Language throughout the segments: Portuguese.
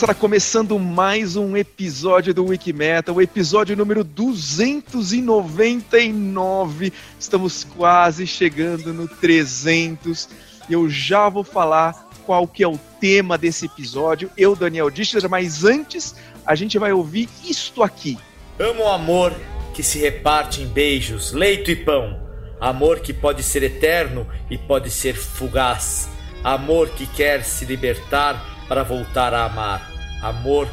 Moçada, começando mais um episódio do Wikimetal, o episódio número 299. Estamos quase chegando no 300 e eu já vou falar qual que é o tema desse episódio. Eu, Daniel Dichter, mas antes a gente vai ouvir isto aqui. Amo o amor que se reparte em beijos, leito e pão. Amor que pode ser eterno e pode ser fugaz. Amor que quer se libertar para voltar a amar. Amor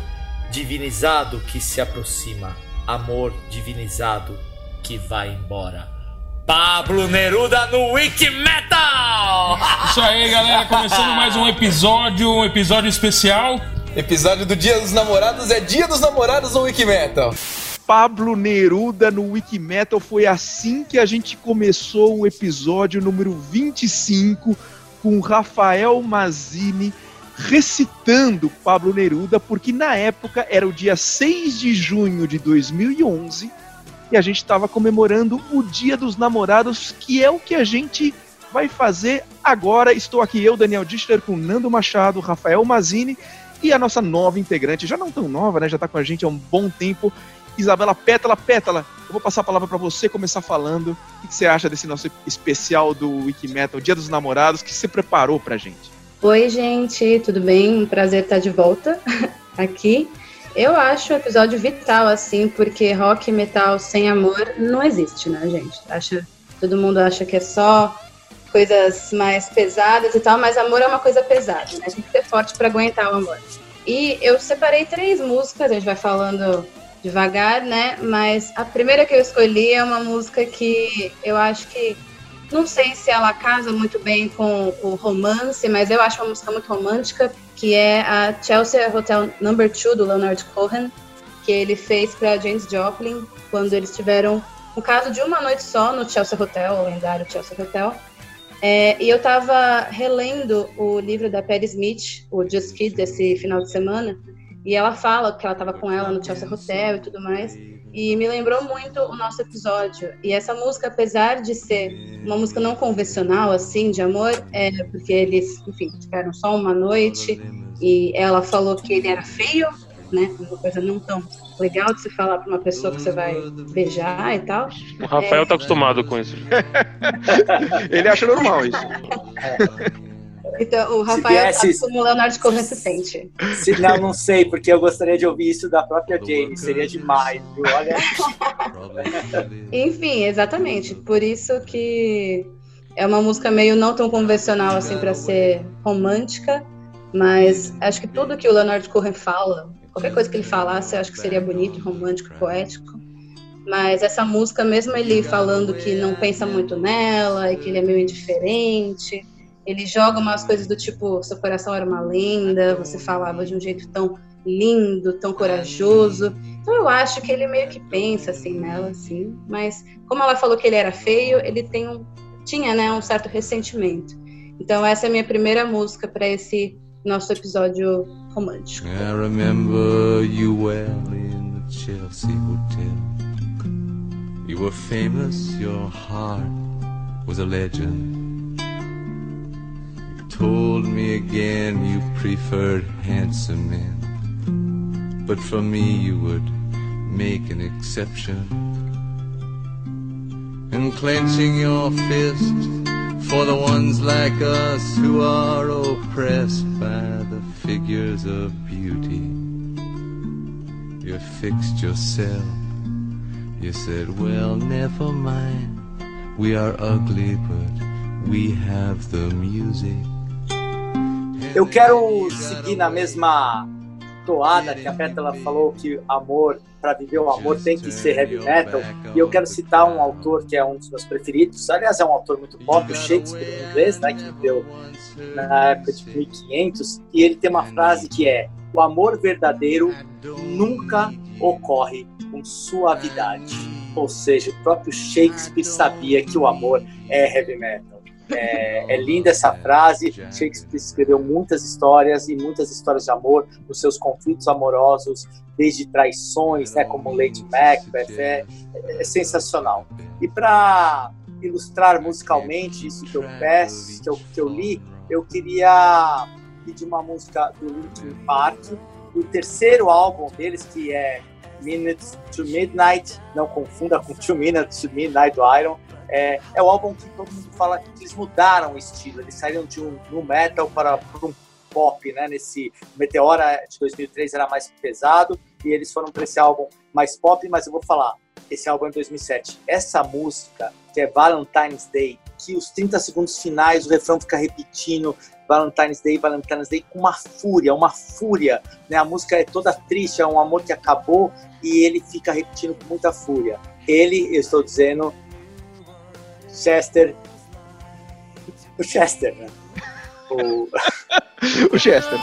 divinizado que se aproxima. Amor divinizado que vai embora. Pablo Neruda no Wiki Metal! Isso aí, galera, começando mais um episódio, um episódio especial. Episódio do Dia dos Namorados é Dia dos Namorados no Wiki Metal. Pablo Neruda no Wikimetal. Foi assim que a gente começou o episódio número 25 com Rafael Mazini recitando Pablo Neruda, porque na época era o dia 6 de junho de 2011 e a gente estava comemorando o Dia dos Namorados, que é o que a gente vai fazer agora. Estou aqui eu, Daniel Dichter, com Nando Machado, Rafael Mazini e a nossa nova integrante, já não tão nova, né? Já está com a gente há um bom tempo, Isabela Pétala. Pétala, eu vou passar a palavra para você começar falando. O que você acha desse nosso especial do Wikimetal, Dia dos Namorados, que você preparou pra gente? Oi, gente, tudo bem? Um prazer estar de volta aqui. Eu acho o episódio vital, assim, porque rock e metal sem amor não existe, né, gente? Acha, todo mundo acha que é só coisas mais pesadas e tal, mas amor é uma coisa pesada, né? Tem que ser forte para aguentar o amor. E eu separei três músicas, a gente vai falando devagar, né? Mas a primeira que eu escolhi é uma música que eu acho que não sei se ela casa muito bem com o romance, mas eu acho uma música muito romântica, que é a Chelsea Hotel Number 2 do Leonard Cohen, que ele fez para James Joplin quando eles tiveram um caso de uma noite só no Chelsea Hotel, o lendário Chelsea Hotel. É, e eu estava relendo o livro da Perry Smith, o Just Kids, esse final de semana, e ela fala que ela estava com ela no Chelsea Hotel e tudo mais e me lembrou muito o nosso episódio. E essa música, apesar de ser uma música não convencional, assim, de amor, é porque eles, enfim, tiveram só uma noite e ela falou que ele era feio, né? Uma coisa não tão legal de se falar para uma pessoa que você vai beijar e tal. O Rafael é... tá acostumado com isso. ele acha normal isso. Então, o Rafael viesse... tá como o Leonardo Cohen se sente. Se, não, não sei, porque eu gostaria de ouvir isso da própria Jane. Seria demais, viu? Olha. Enfim, exatamente. Por isso que é uma música meio não tão convencional assim para ser romântica, mas acho que tudo que o Leonard Cohen fala, qualquer coisa que ele falasse, eu acho que seria bonito, romântico, poético. Mas essa música, mesmo ele falando que não pensa muito nela e que ele é meio indiferente, ele joga umas coisas do tipo, seu coração era uma lenda, você falava de um jeito tão lindo, tão corajoso. Então eu acho que ele meio que pensa assim nela, assim. Mas como ela falou que ele era feio, ele tem um, tinha, né, um certo ressentimento. Então essa é a minha primeira música para esse nosso episódio romântico. I remember you well in the Chelsea Hotel. You were famous, your heart was a legend. Told me again you preferred handsome men. But for me, you would make an exception. And clenching your fist for the ones like us who are oppressed by the figures of beauty. You fixed yourself. You said, well, never mind. We are ugly, but we have the music. Eu quero seguir na mesma toada que a Pétala falou que amor, para viver o amor tem que ser heavy metal. E eu quero citar um autor que é um dos meus preferidos. Aliás, é um autor muito pop, o Shakespeare em inglês, né, que viveu na época de 1500. E ele tem uma frase que é: O amor verdadeiro nunca ocorre com suavidade. Ou seja, o próprio Shakespeare sabia que o amor é heavy metal. É, é, linda essa frase. Shakespeare escreveu muitas histórias e muitas histórias de amor nos seus conflitos amorosos, desde traições, né, como Lady Macbeth. É, é sensacional. E para ilustrar musicalmente isso que eu peço, que eu, que eu li, eu queria de uma música do Linkin Park. O terceiro álbum deles, que é Minutes to Midnight, não confunda com Two Minutes to Midnight do Iron, é, é o álbum que todo mundo fala que eles mudaram o estilo, eles saíram de um metal para, para um pop, né? Nesse Meteora de 2003 era mais pesado e eles foram para esse álbum mais pop, mas eu vou falar, esse álbum é de 2007. Essa música, que é Valentine's Day, que os 30 segundos finais o refrão fica repetindo Valentine's Day, Valentine's Day com uma fúria, uma fúria, né? A música é toda triste, é um amor que acabou e ele fica repetindo com muita fúria. Ele, eu estou dizendo, Chester. O Chester, né? O, o Chester.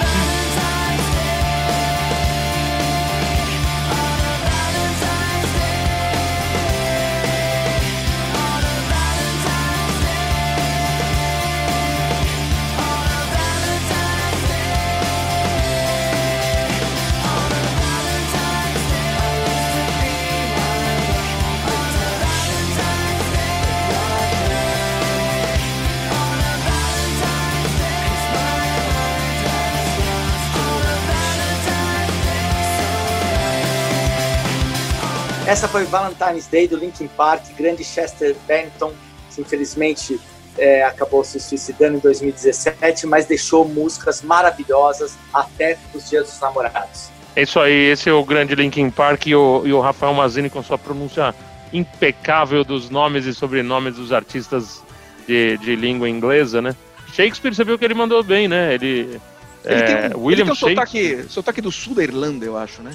Essa foi Valentine's Day do Linkin Park, grande Chester Bennington, que infelizmente é, acabou se suicidando em 2017, mas deixou músicas maravilhosas até os Dias dos Namorados. É isso aí, esse é o grande Linkin Park e o, e o Rafael Mazini com sua pronúncia impecável dos nomes e sobrenomes dos artistas de, de língua inglesa, né? Shakespeare, você viu que ele mandou bem, né? Ele, ele é, tem um, William ele tem um sotaque, sotaque do sul da Irlanda, eu acho, né?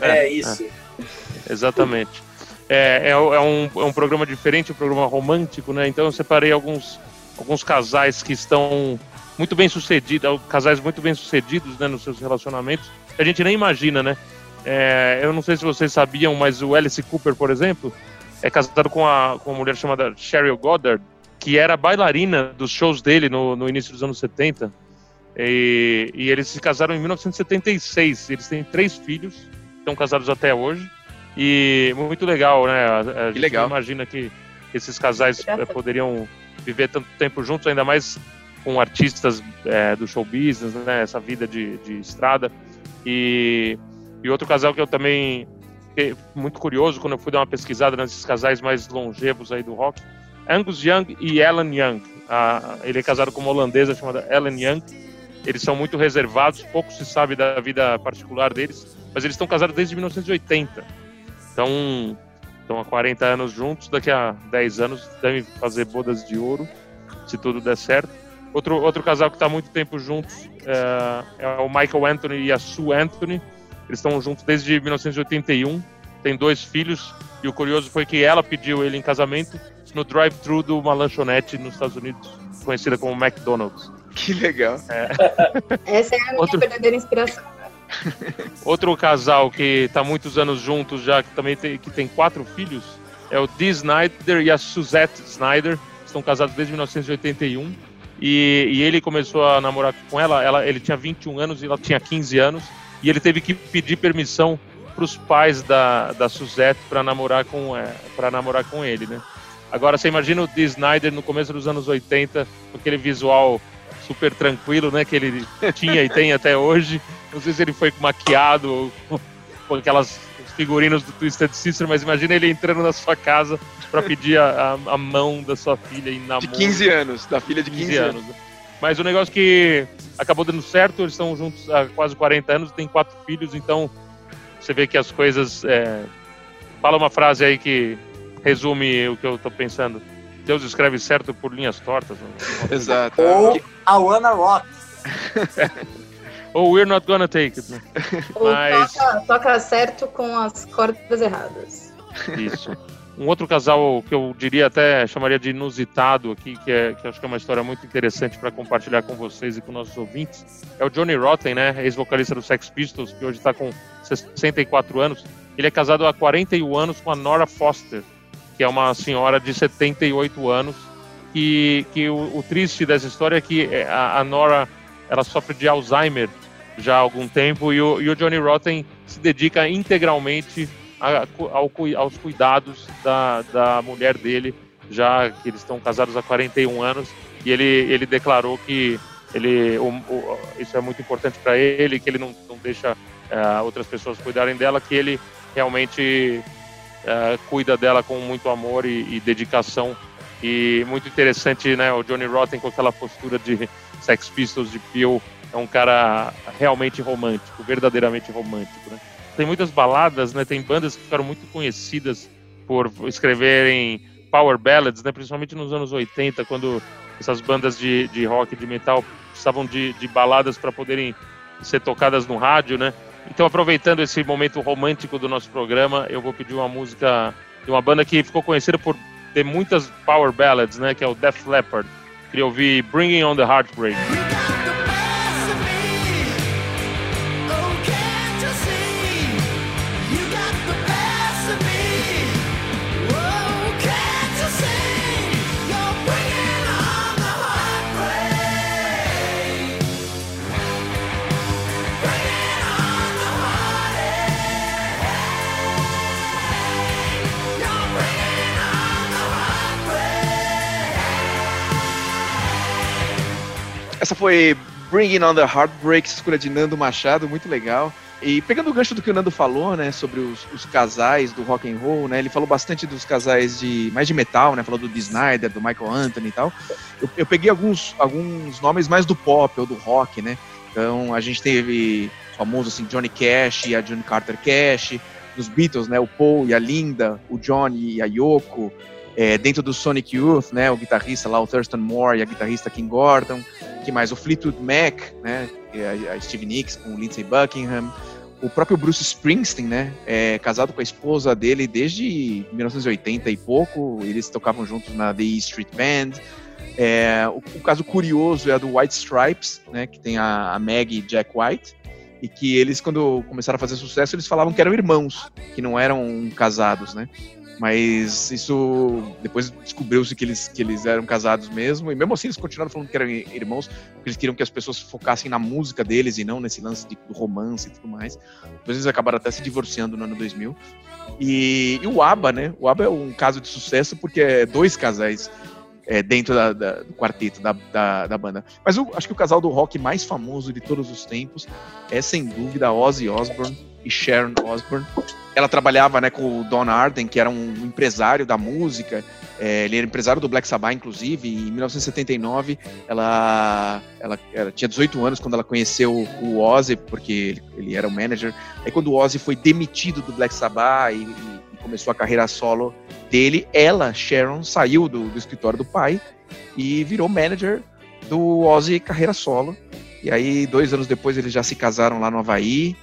É, é isso. É. Exatamente. É, é, é, um, é um programa diferente, um programa romântico, né? Então eu separei alguns, alguns casais que estão muito bem sucedidos, casais muito bem sucedidos né, nos seus relacionamentos. A gente nem imagina, né? É, eu não sei se vocês sabiam, mas o Alice Cooper, por exemplo, é casado com, a, com uma mulher chamada Cheryl Goddard, que era bailarina dos shows dele no, no início dos anos 70. E, e eles se casaram em 1976. Eles têm três filhos, estão casados até hoje. E muito legal, né? A, a gente legal. imagina que esses casais é, poderiam viver tanto tempo juntos, ainda mais com artistas é, do show business, né? Essa vida de, de estrada. E, e outro casal que eu também fiquei muito curioso quando eu fui dar uma pesquisada nesses casais mais longevos aí do rock, Angus Young e Ellen Young. Ah, ele é casado com uma holandesa chamada Ellen Young. Eles são muito reservados, pouco se sabe da vida particular deles, mas eles estão casados desde 1980. Então, estão há 40 anos juntos, daqui a 10 anos devem fazer bodas de ouro, se tudo der certo. Outro, outro casal que está há muito tempo juntos é, é, o Michael Anthony e a Sue Anthony. Eles estão juntos desde 1981, têm dois filhos, e o curioso foi que ela pediu ele em casamento no drive-thru de uma lanchonete nos Estados Unidos, conhecida como McDonald's. Que legal. É. Essa é a minha Outro... verdadeira inspiração. Outro casal que está muitos anos juntos já, que também tem, que tem quatro filhos, é o Dee Snyder e a Suzette Snyder. Estão casados desde 1981. E, e, ele começou a namorar com ela, ela, ele tinha 21 anos e ela tinha 15 anos. E ele teve que pedir permissão para os pais da, da Suzette para namorar, com, é, namorar com ele, né? Agora, você imagina o Dee Snyder no começo dos anos 80, com aquele visual super tranquilo, né? Que ele tinha e tem até hoje. Não sei se ele foi maquiado ou com aquelas figurinos do Twisted Sister, mas imagina ele entrando na sua casa para pedir a, a, a, mão da sua filha em namoro. De 15 anos, da filha de 15, 15 anos. anos. Mas o negócio que acabou dando certo, eles estão juntos há quase 40 anos, têm quatro filhos, então você vê que as coisas. É... Fala uma frase aí que resume o que eu estou pensando. Deus escreve certo por linhas tortas. Né? Exato. Ou a Wanna Rock. Ou We're Not Gonna Take It. Né? Mas... toca, toca certo com as cordas erradas. Isso. Um outro casal que eu diria até chamaria de inusitado aqui, que, é, que acho que é uma história muito interessante para compartilhar com vocês e com nossos ouvintes, é o Johnny Rotten, né, ex-vocalista do Sex Pistols, que hoje está com 64 anos. Ele é casado há 41 anos com a Nora Foster, que é uma senhora de 78 anos, e que o, o triste dessa história é que é, a, a, Nora ela sofre de Alzheimer já há algum tempo e o, e o Johnny Rotten se dedica integralmente a, ao, aos cuidados da, da mulher dele, já que eles estão casados há 41 anos, e ele, ele declarou que ele, o, o, isso é muito importante para ele, que ele não, não deixa uh, outras pessoas cuidarem dela, que ele realmente uh, cuida dela com muito amor e, e, dedicação. E muito interessante, né? O Johnny Rotten com aquela postura de Sex Pistols de Peel é um cara realmente romântico, verdadeiramente romântico, né? Tem muitas baladas, né? Tem bandas que ficaram muito conhecidas por escreverem power ballads, né? Principalmente nos anos 80, quando essas bandas de, de rock, de metal, precisavam de, de baladas para poderem ser tocadas no rádio, né? Então, aproveitando esse momento romântico do nosso programa, eu vou pedir uma música de uma banda que ficou conhecida por ter muitas power ballads, né? Que é o Def Leppard. Queria ouvir Bringing on the Heartbreak. Essa foi Bringing on the Heartbreak, escolha de Nando Machado, muito legal. E pegando o gancho do que o Nando falou, né, sobre os, os, casais do rock and roll, né, ele falou bastante dos casais de mais de metal, né, falou do Dee Snyder, do Michael Anthony e tal. Eu, eu, peguei alguns, alguns nomes mais do pop ou do rock, né. Então a gente teve famoso assim Johnny Cash e a Johnny Carter Cash, nos Beatles, né, o Paul e a Linda, o Johnny e a Yoko. É, dentro do Sonic Youth, né, o guitarrista lá, o Thurston Moore e a guitarrista Kim Gordon que mais? O Fleetwood Mac, né? A Steve Nicks com o Lindsey Buckingham. O próprio Bruce Springsteen, né? É casado com a esposa dele desde 1980 e pouco. Eles tocavam juntos na The Street Band. É, o, o, caso curioso é do White Stripes, né? Que tem a, a Maggie e Jack White. E que eles, quando começaram a fazer sucesso, eles falavam que eram irmãos, que não eram casados, né? Mas isso depois descobriu-se que eles, que eles eram casados mesmo, e mesmo assim eles continuaram falando que eram irmãos, porque eles queriam que as pessoas focassem na música deles e não nesse lance de, do romance e tudo mais. Depois eles acabaram até se divorciando no ano 2000. E, e o ABBA, né? O ABBA é um caso de sucesso porque é dois casais é, dentro da, da, do quarteto da, da, da, banda. Mas eu acho que o casal do rock mais famoso de todos os tempos é sem dúvida Ozzy Osbourne e Sharon Osbourne ela trabalhava né, com o Don Arden, que era um empresário da música. É, ele era empresário do Black Sabbath, inclusive. E em 1979, ela, ela, ela, tinha 18 anos quando ela conheceu o Ozzy, porque ele, ele era o manager. Aí, quando o Ozzy foi demitido do Black Sabbath e, e, começou a carreira solo dele, ela, Sharon, saiu do, do escritório do pai e virou manager do Ozzy carreira solo. E aí, dois anos depois, eles já se casaram lá no Havaí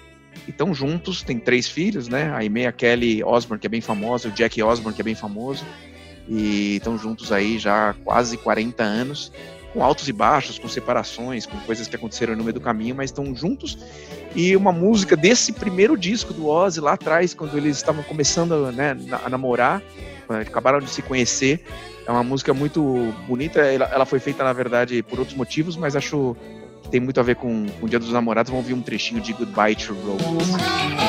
e estão juntos, tem três filhos, né? A Amy, a Kelly Osborne, que é bem famosa, o Jack Osborne, que é bem famoso. E estão juntos aí já há quase 40 anos, com altos e baixos, com separações, com coisas que aconteceram no meio do caminho, mas estão juntos. E uma música desse primeiro disco do Ozzy lá atrás, quando eles estavam começando né, a namorar, acabaram de se conhecer. É uma música muito bonita. Ela, foi feita, na verdade, por outros motivos, mas acho tem muito a ver com, o Dia dos Namorados. Vamos ouvir um trechinho de Goodbye to Rose.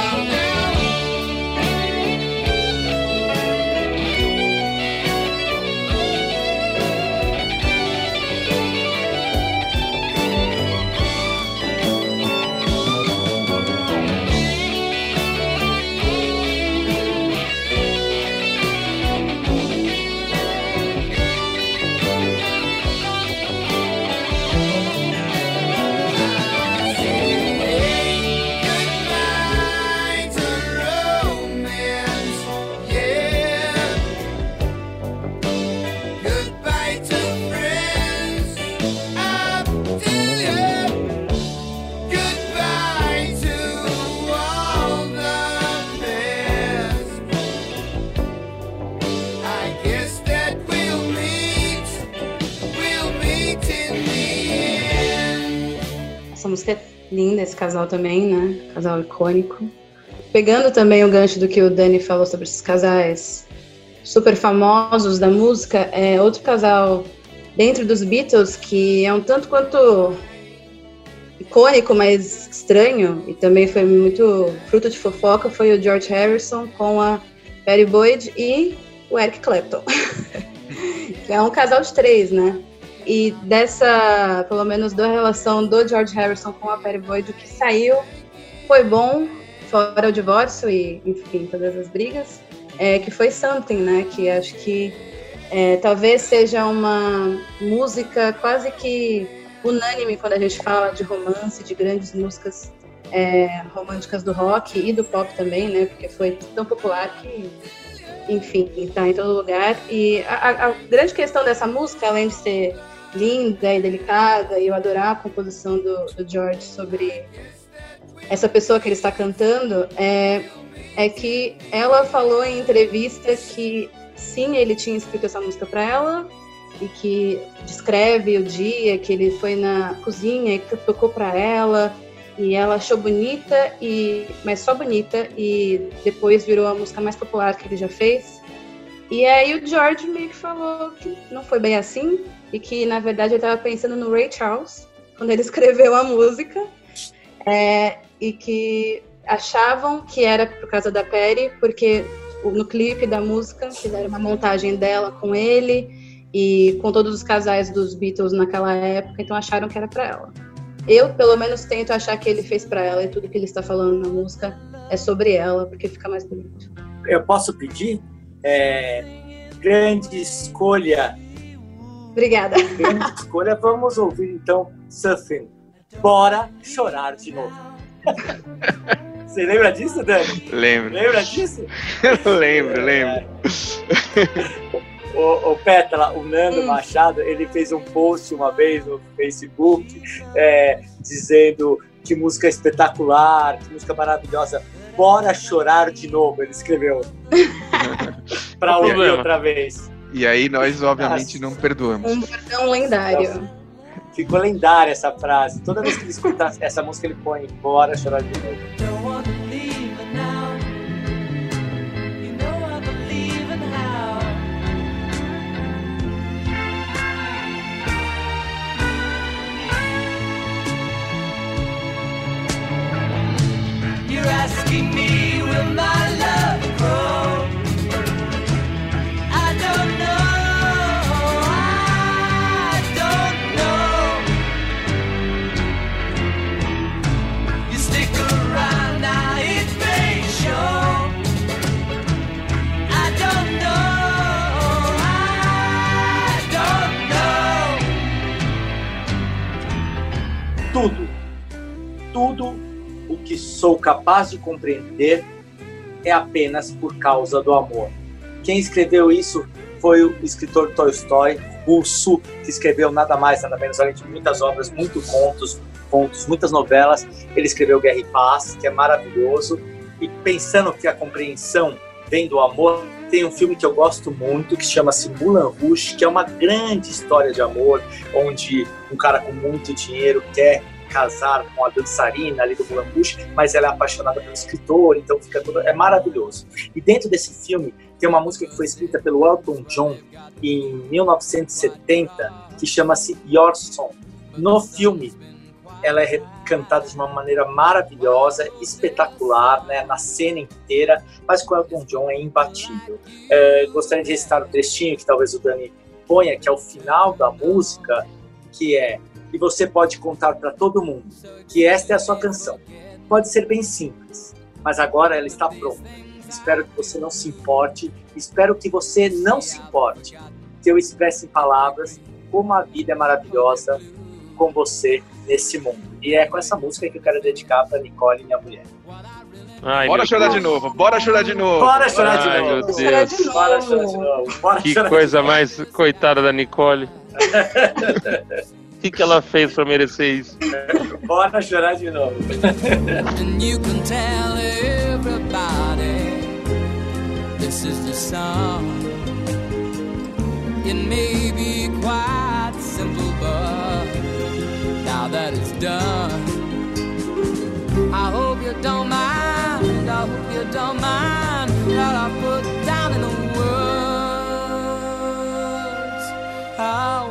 Casal também, né? Casal icônico. Pegando também o gancho do que o Dani falou sobre esses casais super famosos da música, é outro casal dentro dos Beatles que é um tanto quanto icônico, mas estranho, e também foi muito fruto de fofoca, foi o George Harrison com a Patty Boyd e o Eric Clapton. que é um casal de três, né? E dessa, pelo menos da relação do George Harrison com a Perry Boyd, o que saiu foi bom, fora o divórcio e, enfim, todas as brigas, é, que foi Something, né? Que acho que é, talvez seja uma música quase que unânime quando a gente fala de romance, de grandes músicas é, românticas do rock e do pop também, né? Porque foi tão popular que, enfim, está em todo lugar. E a, a, grande questão dessa música, além de ser linda e delicada, e eu adorar a composição do, do George sobre essa pessoa que ele está cantando, é, é que ela falou em entrevista que sim, ele tinha escrito essa música para ela e que descreve o dia que ele foi na cozinha e tocou para ela e ela achou bonita e mas só bonita e depois virou a música mais popular que ele já fez. E aí o George meio que falou que não foi bem assim e que na verdade ele estava pensando no Ray Charles quando ele escreveu a música é, e que achavam que era por causa da Perry porque no clipe da música fizeram uma montagem dela com ele e com todos os casais dos Beatles naquela época, então acharam que era para ela. Eu, pelo menos, tento achar que ele fez para ela e tudo que ele está falando na música é sobre ela, porque fica mais bonito. Eu posso pedir? É, grande escolha. Obrigada. Grande escolha. Vamos ouvir então Surfing. Bora chorar de novo. Você lembra disso, Dani? Lembro. Lembra disso? lembro, lembro. o, o Pétala, o Nando hum. Machado, ele fez um post uma vez no Facebook é, dizendo que música espetacular, que música maravilhosa. Bora chorar de novo, ele escreveu. para ouvir outra vez. E aí nós, obviamente, Nossa. não perdoamos. Um perdão lendário. ficou lendária essa frase. Toda vez que ele escuta essa música, ele põe Bora chorar de novo. asking me, will my love grow? Capaz de compreender é apenas por causa do amor. Quem escreveu isso foi o escritor Tolstói, russo, que escreveu nada mais, nada menos, além de muitas obras, muitos contos, contos, muitas novelas. Ele escreveu Guerra e Paz, que é maravilhoso. E pensando que a compreensão vem do amor, tem um filme que eu gosto muito que chama-se Moulin Rouge, que é uma grande história de amor, onde um cara com muito dinheiro quer casar com a dançarina ali do Moulin Rouge, mas ela é apaixonada pelo escritor, então fica tudo é maravilhoso. E dentro desse filme tem uma música que foi escrita pelo Elton John em 1970 que chama-se Your Song. No filme ela é cantada de uma maneira maravilhosa, espetacular, né, na cena inteira, mas com Elton John é imbatível. É, gostaria de recitar um trechinho que talvez o Dani ponha, que é o final da música, que é e você pode contar para todo mundo que esta é a sua canção. Pode ser bem simples, mas agora ela está pronta. Espero que você não se importe, espero que você não se importe, que eu expresse em palavras como a vida é maravilhosa com você nesse mundo. E é com essa música que eu quero dedicar para Nicole, minha mulher. Ai, bora chorar Deus. de novo, bora chorar de novo. Bora chorar Ai, de novo. Meu Deus. Bora chorar de novo. Bora que coisa mais coitada da Nicole. O que, que ela fez pra merecer isso? Bora chorar de novo. And you can tell everybody this is the song. It may be quite simple, but now that it's done, I hope you don't mind. I hope you don't mind what I put down in the words. How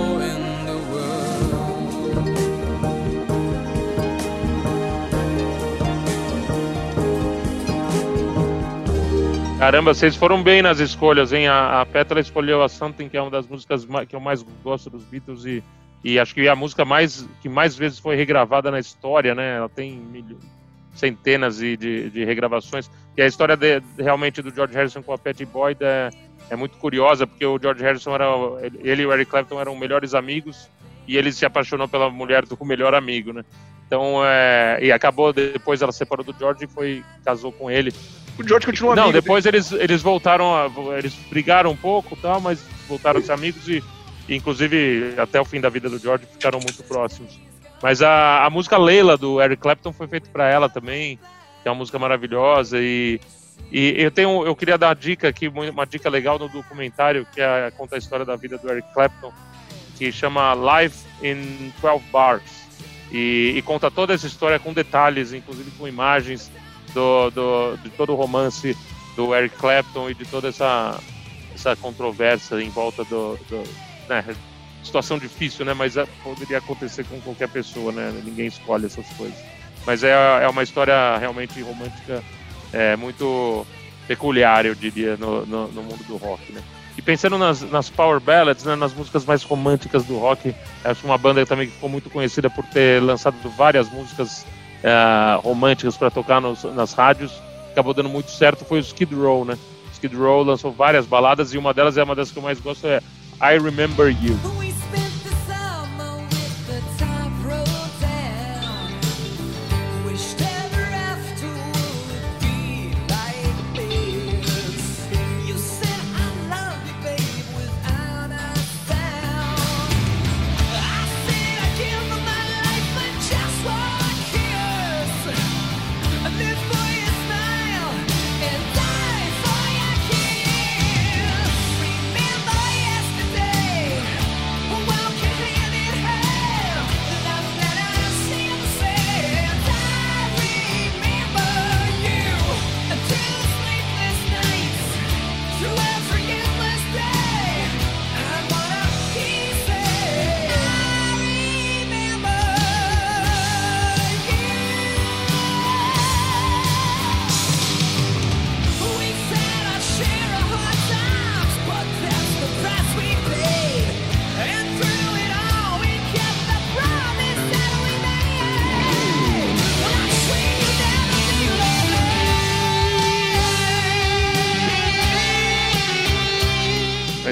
Caramba, vocês foram bem nas escolhas, hein? A, a Petra escolheu a Something, que é uma das músicas que eu mais gosto dos Beatles e, e acho que é a música mais que mais vezes foi regravada na história, né? Ela tem mil, centenas de, de, de, regravações. E a história de, realmente do George Harrison com a Patty Boyd é, é muito curiosa, porque o George Harrison era ele e o Eric Clapton eram melhores amigos e ele se apaixonou pela mulher do melhor amigo, né? Então, é, e acabou depois ela separou do George e foi casou com ele. O George continua Não, depois eles, eles voltaram, a, eles brigaram um pouco, tal, mas voltaram a ser amigos e, e, inclusive, até o fim da vida do George ficaram muito próximos. Mas a, a música Leila do Eric Clapton foi feita para ela também, que é uma música maravilhosa e e eu tenho, eu queria dar uma dica aqui, uma dica legal no documentário que é, conta a história da vida do Eric Clapton, que chama Live in 12 Bars e, e conta toda essa história com detalhes, inclusive com imagens do, do, de todo o romance do Eric Clapton e de toda essa, essa controvérsia em volta do, do né, situação difícil, né? Mas é, poderia acontecer com qualquer pessoa, né? Ninguém escolhe essas coisas. Mas é, é uma história realmente romântica, é, muito peculiar, eu diria, no, no, no, mundo do rock, né? E pensando nas, nas power ballads, né, nas músicas mais românticas do rock, acho uma banda também que ficou muito conhecida por ter lançado várias músicas uh, românticas para tocar nos, nas rádios, acabou dando muito certo, foi o Skid Row, né? Skid Row lançou várias baladas e uma delas é uma das que eu mais gosto, é I Remember You.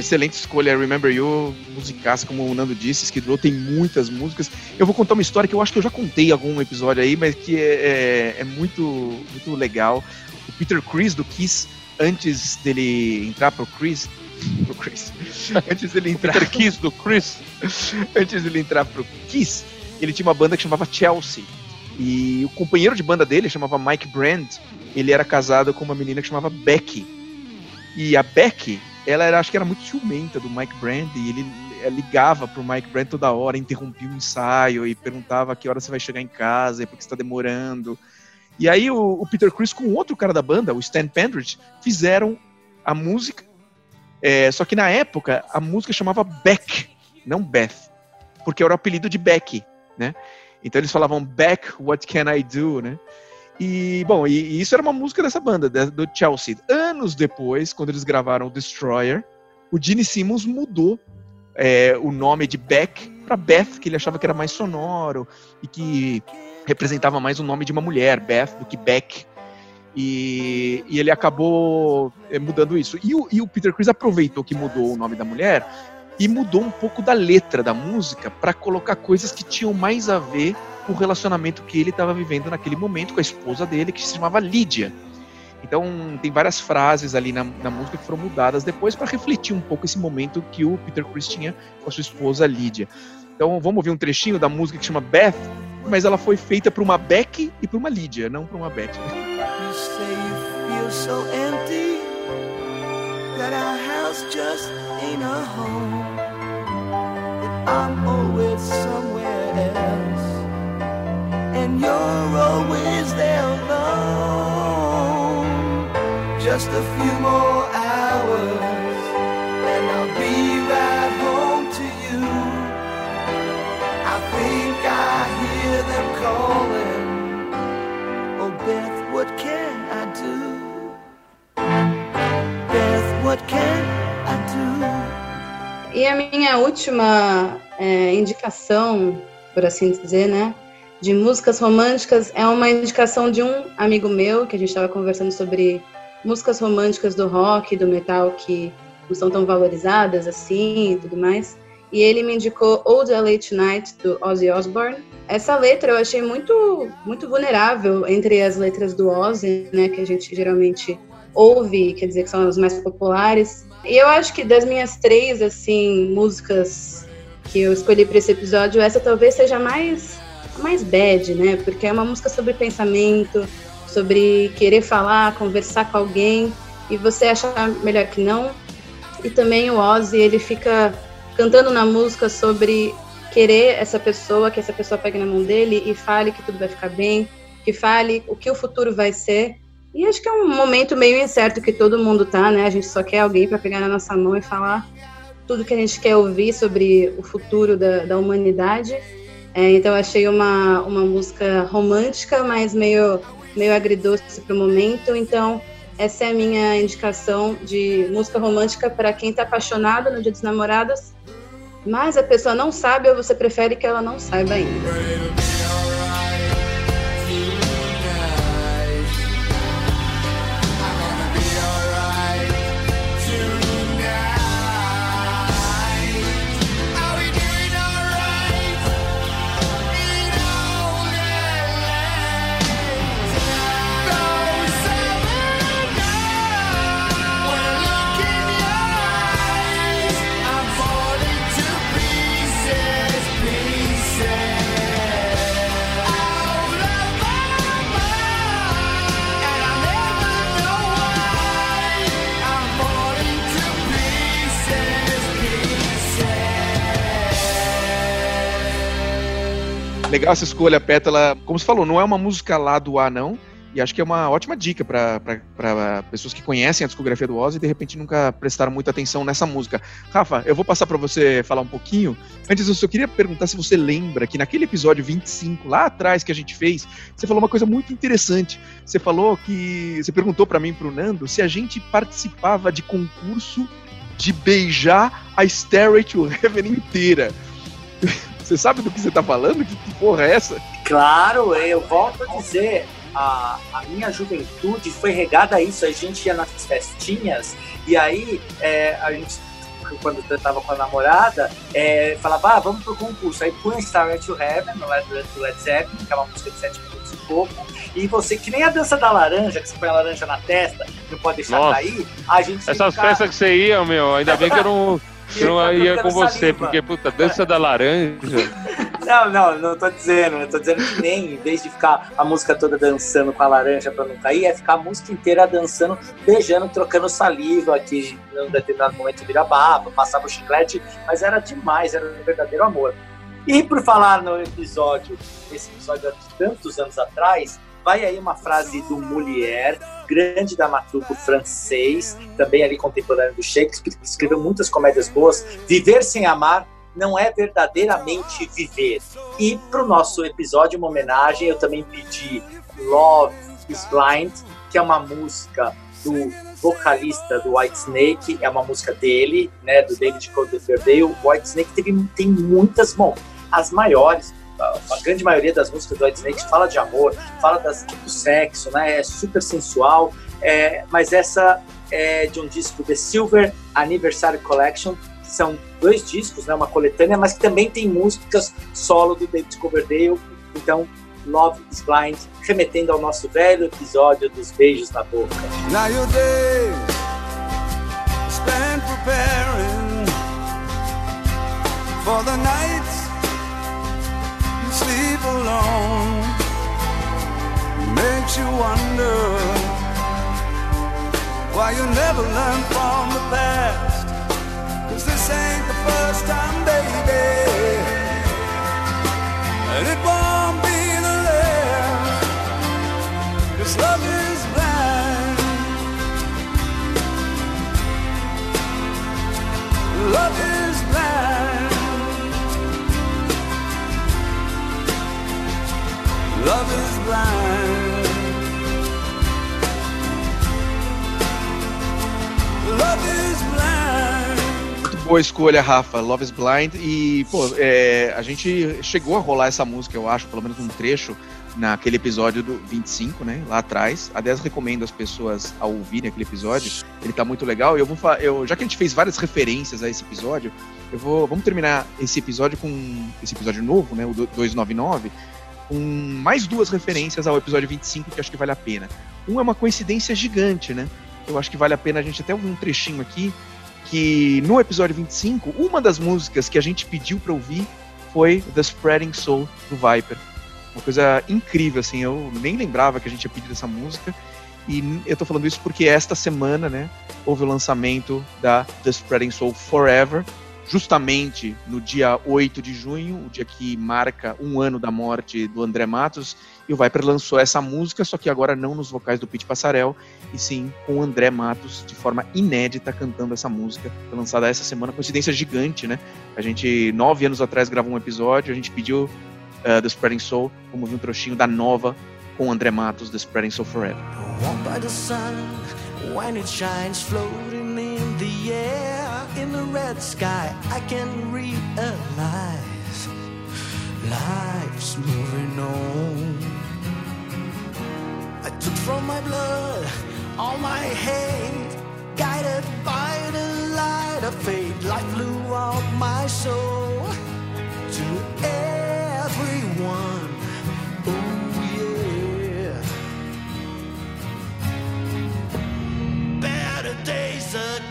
Excelente escolha, Remember You, musicaça, como o Nando disse, Skid Row tem muitas músicas. Eu vou contar uma história que eu acho que eu já contei em algum episódio aí, mas que é, é, é muito, muito legal. O Peter Chris do Kiss, antes dele entrar pro Chris, pro Chris, antes dele entrar... Peter Kiss do Chris? antes dele entrar pro Kiss, ele tinha uma banda que chamava Chelsea. E o companheiro de banda dele chamava Mike Brand. Ele era casado com uma menina que chamava Becky. E a Becky ela era, acho que era muito ciumenta do Mike Brand e ele ligava pro Mike Brand toda hora, interrompia o ensaio e perguntava a que hora você vai chegar em casa e por que está demorando. E aí o, o, Peter Chris com outro cara da banda, o Stan Pendridge, fizeram a música. É, só que na época a música chamava Beck, não Beth, porque era o apelido de Becky, né? Então eles falavam Beck, what can I do, né? E, bom, e, e, isso era uma música dessa banda, do Chelsea. Anos depois, quando eles gravaram o Destroyer, o Gene Simmons mudou é, o nome de Beck para Beth, que ele achava que era mais sonoro e que representava mais o nome de uma mulher, Beth, do que Beck. E, e ele acabou é, mudando isso. E o, e o Peter Chris aproveitou que mudou o nome da mulher e mudou um pouco da letra da música para colocar coisas que tinham mais a ver o relacionamento que ele estava vivendo naquele momento com a esposa dele, que se chamava Lídia. Então, tem várias frases ali na, na música que foram mudadas depois para refletir um pouco esse momento que o Peter Chris tinha com a sua esposa Lídia. Então, vamos ouvir um trechinho da música que chama Beth, mas ela foi feita para uma Beck e para uma Lídia, não para uma Beth. That our house just ain't a home. I'm always somewhere Just a few more hours, and I'll be right home to you. I think I hear them calling. Oh, Beth, what can I do? Beth, what can I do? E a minha última é, indicação, por assim dizer, né? de músicas românticas é uma indicação de um amigo meu que a gente estava conversando sobre músicas românticas do rock, do metal, que não são tão valorizadas assim e tudo mais. E ele me indicou Old LA Tonight, do Ozzy Osbourne. Essa letra eu achei muito, muito vulnerável entre as letras do Ozzy, né, que a gente geralmente ouve, quer dizer, que são as mais populares. E eu acho que das minhas três, assim, músicas que eu escolhi para esse episódio, essa talvez seja mais, mais bad, né? Porque é uma música sobre pensamento, sobre querer falar, conversar com alguém, e você achar melhor que não. E também o Ozzy, ele fica cantando na música sobre querer essa pessoa, que essa pessoa pegue na mão dele e fale que tudo vai ficar bem, que fale o que o futuro vai ser. E acho que é um momento meio incerto que todo mundo tá, né? A gente só quer alguém para pegar na nossa mão e falar tudo que a gente quer ouvir sobre o futuro da, da humanidade. É, então achei uma, uma música romântica, mas meio, meio agridoce para o momento. Então essa é a minha indicação de música romântica para quem está apaixonado no Dia dos Namorados, mas a pessoa não sabe ou você prefere que ela não saiba ainda. Legal essa escolha, Pétala. Como você falou, não é uma música lá do A, não. E acho que é uma ótima dica para pessoas que conhecem a discografia do Ozzy e de repente nunca prestaram muita atenção nessa música. Rafa, eu vou passar para você falar um pouquinho. Antes, eu só queria perguntar se você lembra que naquele episódio 25, lá atrás que a gente fez, você falou uma coisa muito interessante. Você falou que. Você perguntou para mim pro Nando se a gente participava de concurso de beijar a Stairway to Heaven inteira. Você sabe do que você tá falando? Que, que porra é essa? Claro, eu volto a dizer, a, a minha juventude foi regada a isso. A gente ia nas festinhas e aí é, a gente quando eu tava com a namorada, é, falava, ah, vamos pro concurso. Aí põe Star to Heaven, no Led, do Led Zeppelin, que é uma música de 7 minutos e pouco. E você, que nem a dança da laranja, que você põe a laranja na testa, não pode deixar Nossa. cair, a gente Essas festas que você ia, meu, ainda bem que eu não, eu não Tá ia com você, saliva. porque, puta, dança da laranja. Não, não, não tô dizendo. Eu tô dizendo que nem, em vez de ficar a música toda dançando com a laranja pra não cair, é ficar a música inteira dançando, beijando, trocando saliva, que num determinado momento vira baba, passava o chiclete, mas era demais, era um verdadeiro amor. E por falar no episódio, esse episódio de tantos anos atrás, vai aí uma frase do Molière, grande dramaturgo francês, também ali contemporâneo do Shakespeare, que escreveu muitas comédias boas. Viver sem amar não é verdadeiramente viver. E para o nosso episódio, uma homenagem, eu também pedi Love is Blind, que é uma música do vocalista do Whitesnake, é uma música dele, né, do David Coverdale. O Whitesnake teve, tem muitas, bom, as maiores, a grande maioria das músicas do Whitesnake fala de amor, fala das- do sexo, né, é super sensual, é, mas essa é de um disco The Silver Anniversary Collection, que são dois discos, né, uma coletânea, mas que também tem músicas solo do David Coverdale. Então, Love is Blind, remetendo ao nosso velho episódio dos beijos na boca. Now your days spent preparing for the nights alone. Makes you wonder why you never learn from the past. Boa escolha, Rafa. Love is Blind. E, pô, é, a gente chegou a rolar essa música, eu acho, pelo menos um trecho, naquele episódio do 25, né? Lá atrás. Aliás, recomendo as pessoas a ouvirem aquele episódio. Ele tá muito legal. E eu vou eu Já que a gente fez várias referências a esse episódio, eu vou. Vamos terminar esse episódio com. Esse episódio novo, né? O do- 299, com mais duas referências ao episódio 25 que acho que vale a pena. Um é uma coincidência gigante, né? Eu acho que vale a pena a gente até ouvir um trechinho aqui que no episódio 25, uma das músicas que a gente pediu pra ouvir foi The Spreading Soul do Viper. Uma coisa incrível, assim, eu nem lembrava que a gente tinha pedido essa música. E eu tô falando isso porque esta semana, né, houve o lançamento da The Spreading Soul Forever, justamente no dia 8 de junho, o dia que marca um ano da morte do André Matos, e o Viper lançou essa música, só que agora não nos vocais do Pete Passarel, e sim com o André Matos de forma inédita cantando essa música. Lançada essa semana, coincidência gigante, né? A gente, nove anos atrás, gravou um episódio, a gente pediu uh, The Spreading Soul, vamos ouvir um trouxinho da nova com o André Matos, The Spreading Soul Forever. When it shines floating in the air in the red sky I can realize life's moving on. I took from my blood all my hate guided by the light of faith life flew out my soul to everyone. Oh days are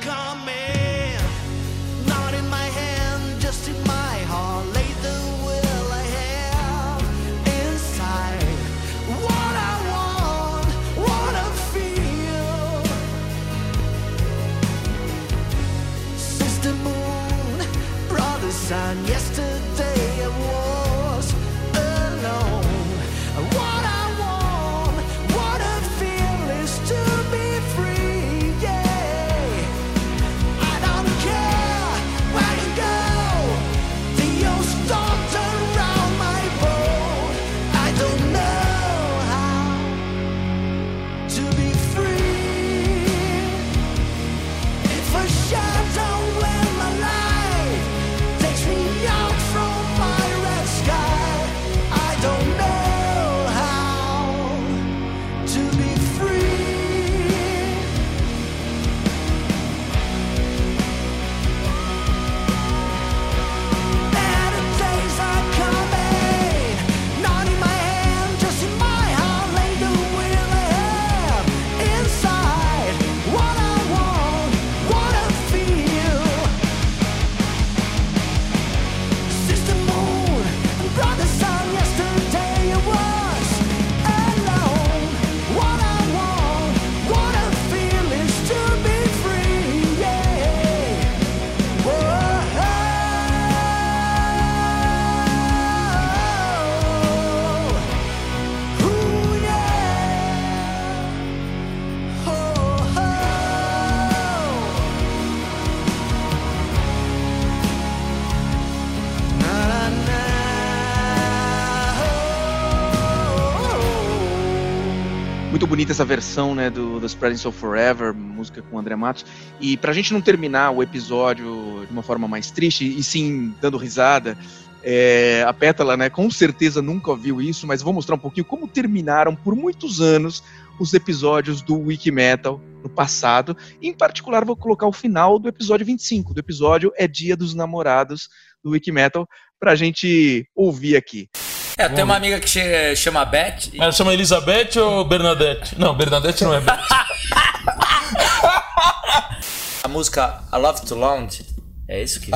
sun. Yesterday bonita essa versão, né, do The Spreading Soul Forever, música com André Matos. E pra gente não terminar o episódio de uma forma mais triste, e sim dando risada, é, a Pétala, né, com certeza nunca ouviu isso, mas vou mostrar um pouquinho como terminaram por muitos anos os episódios do Wiki Metal no passado. Em particular, vou colocar o final do episódio 25. Do episódio é Dia dos Namorados do Wiki Metal, pra gente ouvir aqui. É, tem uma amiga que chama Beth. e- Ela chama Elizabeth ou Bernadette? Não, Bernadette não é Beth. A música I Love to Lounge. É isso que.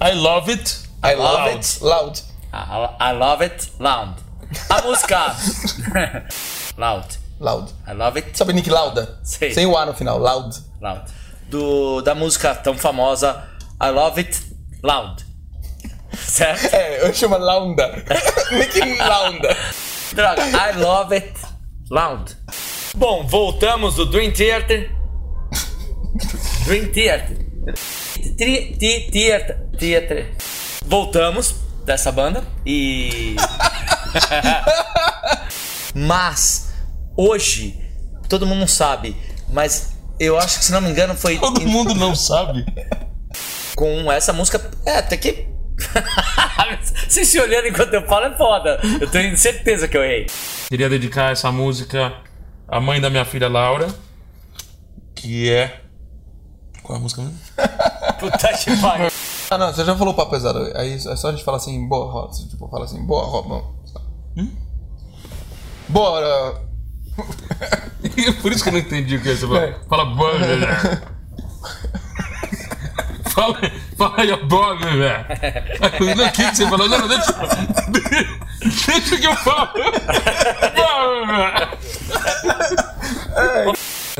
I love it. I love Loud. it loud. Ah, I love it loud. A música. loud. Loud. I love it Sabe Nick Lauda? Sei. Sem o A no final. Loud. loud. Do, da música tão famosa I love it loud. Certo? É, eu chamo Launda. Nick Lauda. Droga, I love it loud. Bom, voltamos do Dream Theater. Dream Theater. Tri, ti, theater, theater. Voltamos dessa banda e. Mas, hoje, todo mundo não sabe, mas eu acho que, se não me engano, foi Todo mundo não sabe. Com essa música. É, até que. Vocês se olhando enquanto eu falo é foda. Eu tenho certeza que eu errei. Queria dedicar essa música à mãe da minha filha Laura, que é. Qual é a música mesmo? Puta que pariu. Ah, não, você já falou papo pesado. Aí é só a gente falar assim, boa roda. Tipo, fala assim, boa roda. Hum? Bora! Por isso que eu não entendi o que é. Você fala, fala boa, velho. Fala, fala aí, boa, velho. Não, o que que você falou? Não, não, deixa, deixa que eu falo.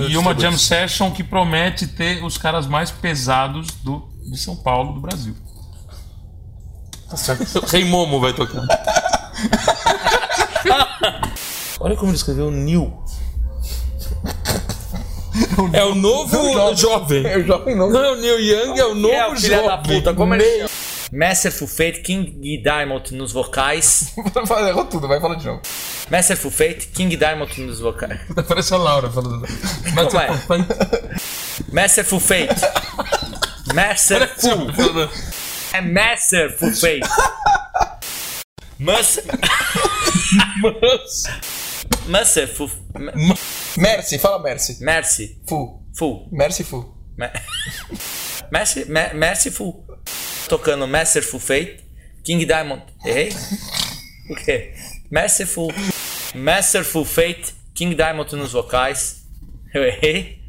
E uma jam session que promete ter os caras mais pesados do, de São Paulo, do Brasil. Rei Momo vai tocar. Olha como ele escreveu New. É o novo jovem. É o jovem novo. Não é o Neil Young, é o novo É o filho da jovem. puta, como ele chama? Masterful Fate, King Diamond nos vocais. Errou tudo, vai falar de novo. Masterful Fate, King Diamond nos vocais. Parece a Laura falando. Mas Como é? Masterful Fate. Masterful. É Masterful Fate. Mas. Masterful. Mercy, fala Mercy. Mercy. Fu. Full. Mercy Fu. Me- Mercy, Me- Merciful. Tocando Masterful Fate. King Diamond. Errei? O quê? Merciful. Masterful Fate. King Diamond nos vocais. Eu errei?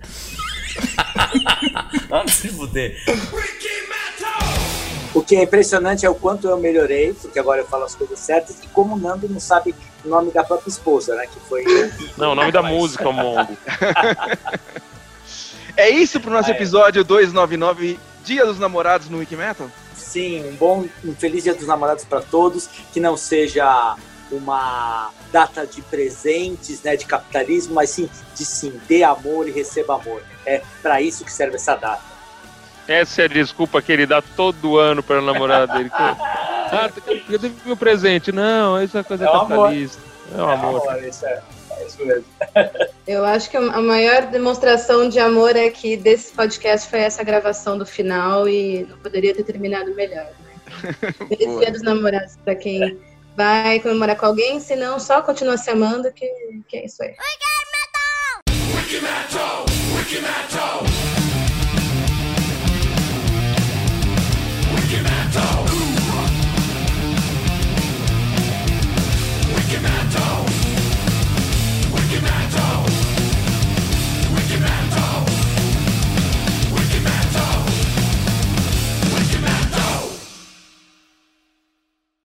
Vamos se fuder. O que é impressionante é o quanto eu melhorei, porque agora eu falo as coisas certas, e como o Nando não sabe o nome da própria esposa, né? Que foi. Não, o nome da música, Mongo. É isso pro nosso Ah, é. episódio 299, Dia dos Namorados no Wikimetal? Sim, um bom, um feliz Dia dos Namorados para todos, que não seja uma data de presentes, né, de capitalismo, mas sim de sim, dê amor e receba amor. É para isso que serve essa data. Essa é a desculpa que ele dá todo ano para a namorada dele. Ah, cadê meu presente? Não, isso é coisa É o amor. capitalista. É o amor. isso é, é isso mesmo. Eu acho que a maior demonstração de amor é que desse podcast foi essa gravação do final e não poderia ter terminado melhor. Né? Feliz. Dia dos Namorados para quem vai comemorar com alguém, se não, só continua se amando, que, que é isso aí. Wiki Metal, Wiki Metal.